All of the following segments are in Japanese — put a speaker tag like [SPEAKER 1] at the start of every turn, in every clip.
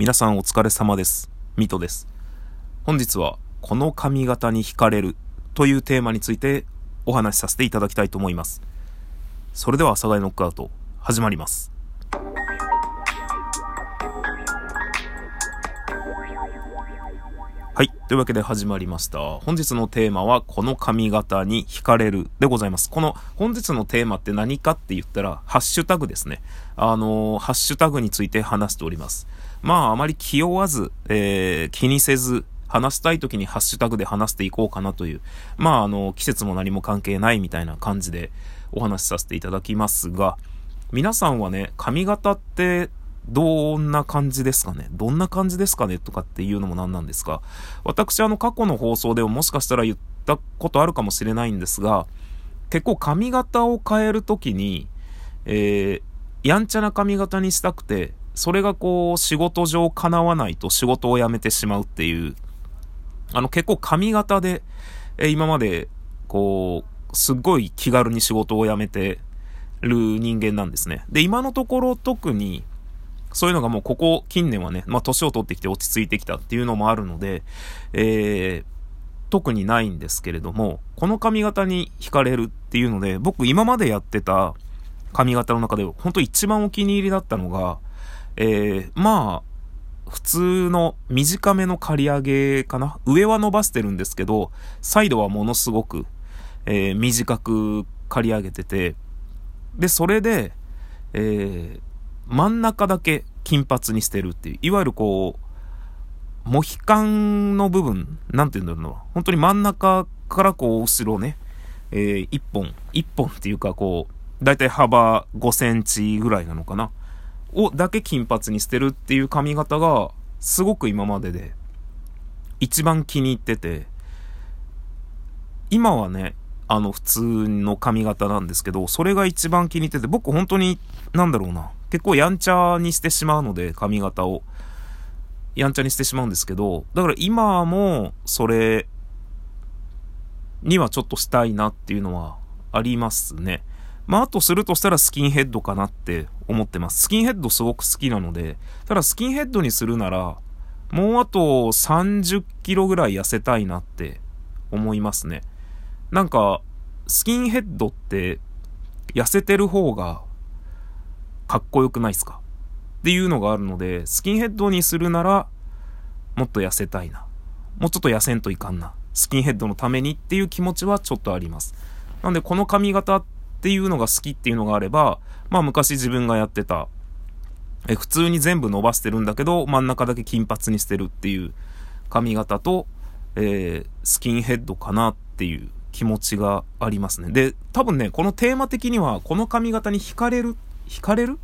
[SPEAKER 1] 皆さんお疲れ様です。ミトです。本日は、この髪型に惹かれるというテーマについてお話しさせていただきたいと思います。それでは、阿佐ヶ谷ノックアウト、始まります。はい。というわけで始まりました。本日のテーマは、この髪型に惹かれるでございます。この本日のテーマって何かって言ったら、ハッシュタグですね。あのー、ハッシュタグについて話しております。まあ、あまり気負わず、えー、気にせず、話したい時にハッシュタグで話していこうかなという、まあ、あの、季節も何も関係ないみたいな感じでお話しさせていただきますが、皆さんはね、髪型ってどんな感じですかね？どんな感じですかねとかっていうのもなんなんですが、私あの過去の放送でももしかしたら言ったことあるかもしれないんですが、結構髪型を変えるときに、えー、やんちゃな髪型にしたくて、それがこう仕事上叶わないと仕事を辞めてしまうっていう、あの結構髪型で、え今までこう、すっごい気軽に仕事を辞めてる人間なんですね。で、今のところ特に、そういうのがもうここ近年はね、まあ年を取ってきて落ち着いてきたっていうのもあるので、えー、特にないんですけれども、この髪型に惹かれるっていうので、僕今までやってた髪型の中で本当一番お気に入りだったのが、えー、まあ、普通の短めの刈り上げかな？上は伸ばしてるんですけど、サイドはものすごく、えー、短く刈り上げてて、で、それで、えー、真ん中だけ金髪にしてるっていう、いわゆるこう、モヒカンの部分、なんて言うんだろうな、本当に真ん中からこう、後ろね、えー、一本、一本っていうかこう、だいたい幅5センチぐらいなのかな、をだけ金髪にしてるっていう髪型が、すごく今までで、一番気に入ってて、今はね、あの、普通の髪型なんですけど、それが一番気に入ってて、僕本当に、なんだろうな、結構やんちゃにしてしまうので、髪型を。やんちゃにしてしまうんですけど、だから今も、それ、にはちょっとしたいなっていうのはありますね。まあ、あとするとしたらスキンヘッドかなって思ってます。スキンヘッドすごく好きなので、ただスキンヘッドにするなら、もうあと30キロぐらい痩せたいなって思いますね。なんか、スキンヘッドって痩せてる方がかっこよくないっすか？っていうのがあるので、スキンヘッドにするならもっと痩せたいな。もうちょっと痩せんといかんな。スキンヘッドのためにっていう気持ちはちょっとあります。なんでこの髪型っていうのが好きっていうのがあれば、まあ昔自分がやってた、え普通に全部伸ばしてるんだけど、真ん中だけ金髪にしてるっていう髪型と、えー、スキンヘッドかなっていう気持ちがありますね。で、多分ね、このテーマ的には、この髪型に惹かれる、惹かれる？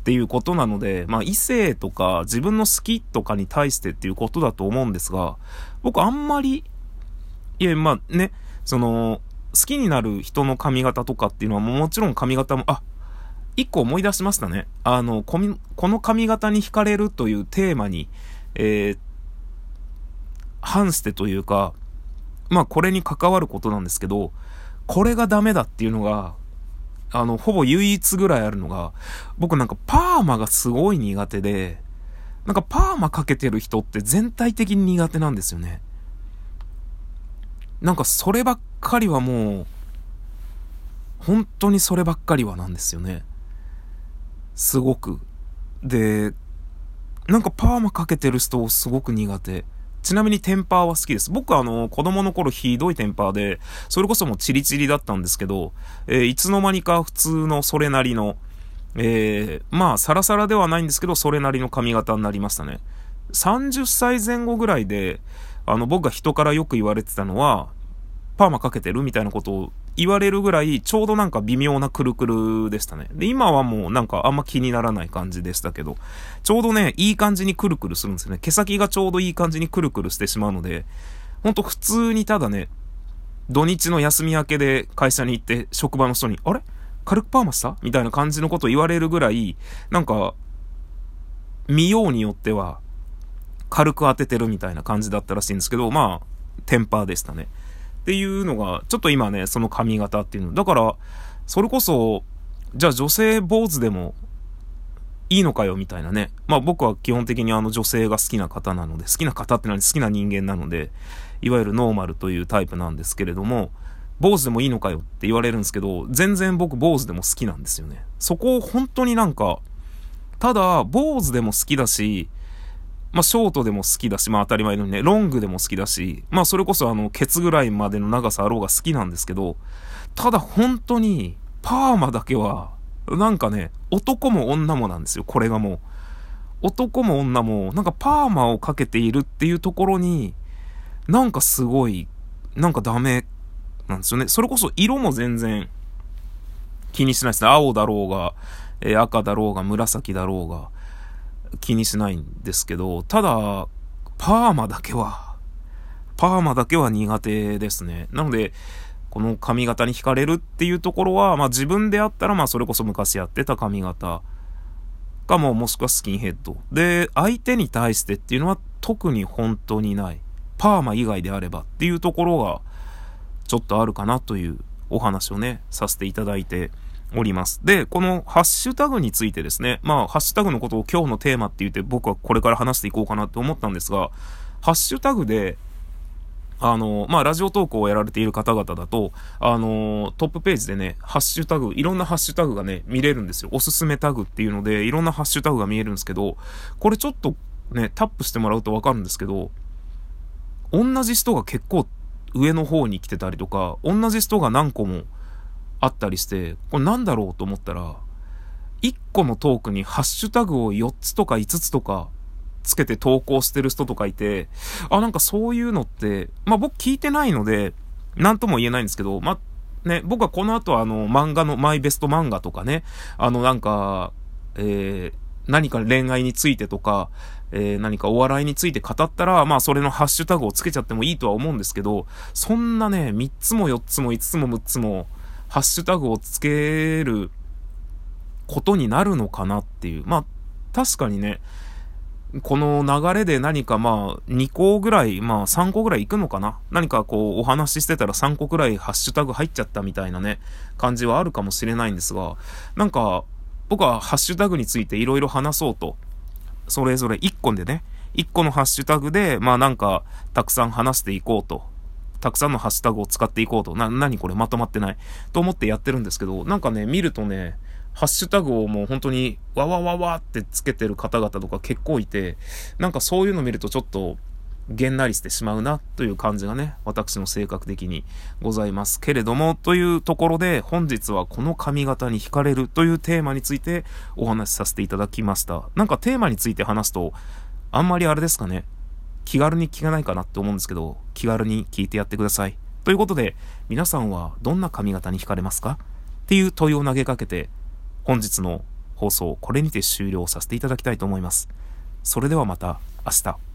[SPEAKER 1] っていうことなので、まあ異性とか自分の好きとかに対してっていうことだと思うんですが、僕あんまり、いや、まあね、その、好きになる人の髪型とかっていうのはもちろん髪型も、あ、一個思い出しましたね。あの、この髪型に惹かれるというテーマに、えー、反してというか、まあこれに関わることなんですけど、これがダメだっていうのが、あの、ほぼ唯一ぐらいあるのが、僕なんかパーマがすごい苦手で、なんかパーマかけてる人って全体的に苦手なんですよね。なんかそればっかりはもう、本当にそればっかりはなんですよね。すごく。で、なんかパーマかけてる人をすごく苦手。ちなみにテンパーは好きです。僕はあの、子供の頃ひどいテンパーで、それこそもうチリチリだったんですけど、えー、いつの間にか普通のそれなりの、えー、まあ、サラサラではないんですけど、それなりの髪型になりましたね。30歳前後ぐらいで、あの、僕が人からよく言われてたのは、パーマかけてるみたいなことを言われるぐらい、ちょうどなんか微妙なくるくるでしたね。で、今はもうなんかあんま気にならない感じでしたけど、ちょうどね、いい感じにくるくるするんですよね。毛先がちょうどいい感じにくるくるしてしまうので、ほんと普通にただね、土日の休み明けで会社に行って職場の人に、あれ？軽くパーマした？みたいな感じのこと言われるぐらい、なんか、見ようによっては、軽く当ててるみたいな感じだったらしいんですけど、まあ、テンパーでしたね。っていうのが、ちょっと今ね、その髪型っていうの。だから、それこそ、じゃあ女性坊主でもいいのかよみたいなね。まあ僕は基本的にあの女性が好きな方なので、好きな方って何好きな人間なので、いわゆるノーマルというタイプなんですけれども、坊主でもいいのかよって言われるんですけど、全然僕坊主でも好きなんですよね。そこを本当になんか、ただ、坊主でも好きだし、まあ、ショートでも好きだし、まあ、当たり前のね、ロングでも好きだし、まあ、それこそあの、ケツぐらいまでの長さあろうが好きなんですけど、ただ本当に、パーマだけは、なんかね、男も女もなんですよ、これがもう。男も女も、なんかパーマをかけているっていうところに、なんかすごい、なんかダメなんですよね。それこそ色も全然気にしないですね。青だろうが、えー、赤だろうが、紫だろうが、気にしないんですけど、ただ、パーマだけは、パーマだけは苦手ですね。なので、この髪型に惹かれるっていうところは、まあ自分であったら、まあそれこそ昔やってた髪型かも、もしくはスキンヘッド。で、相手に対してっていうのは特に本当にない。パーマ以外であればっていうところが、ちょっとあるかなというお話をね、させていただいております。で、このハッシュタグについてですね、まあ、ハッシュタグのことを今日のテーマって言って僕はこれから話していこうかなって思ったんですが、ハッシュタグで、あの、まあ、ラジオ投稿をやられている方々だと、あの、トップページでね、ハッシュタグ、いろんなハッシュタグがね、見れるんですよ。おすすめタグっていうので、いろんなハッシュタグが見えるんですけど、これちょっとね、タップしてもらうとわかるんですけど、同じ人が結構上の方に来てたりとか、同じ人が何個もあったりして、これなんだろうと思ったら、1個のトークにハッシュタグを4つとか5つとかつけて投稿してる人とかいて、あ、なんかそういうのって、まあ僕聞いてないので、なんとも言えないんですけど、まあね、僕はこの後あの漫画のマイベスト漫画とかね、あのなんか、えー、何か恋愛についてとか、えー、何かお笑いについて語ったら、まあそれのハッシュタグをつけちゃってもいいとは思うんですけど、そんなね、3つも4つも5つも6つも、ハッシュタグをつけることになるのかなっていう。まあ、確かにね、この流れで何かまあ、2個ぐらい、まあ3個ぐらい行くのかな何かこう、お話ししてたら3個ぐらいハッシュタグ入っちゃったみたいなね、感じはあるかもしれないんですが、なんか、僕はハッシュタグについて色々話そうとそれぞれ1個でね、1個のハッシュタグで、まあなんか、たくさん話していこうと。たくさんのハッシュタグを使っていこうと。な、何これまとまってない。と思ってやってるんですけど、なんかね、見るとね、ハッシュタグをもう本当に、わわわわってつけてる方々とか結構いて、なんかそういうの見るとちょっと、げんなりしてしまうなという感じがね、私の性格的にございますけれども、というところで本日はこの髪型に惹かれるというテーマについてお話しさせていただきました。なんかテーマについて話すと、あんまりあれですかね、気軽に聞かないかなって思うんですけど、気軽に聞いてやってください。ということで、皆さんはどんな髪型に惹かれますか？っていう問いを投げかけて、本日の放送これにて終了させていただきたいと思います。それではまた明日。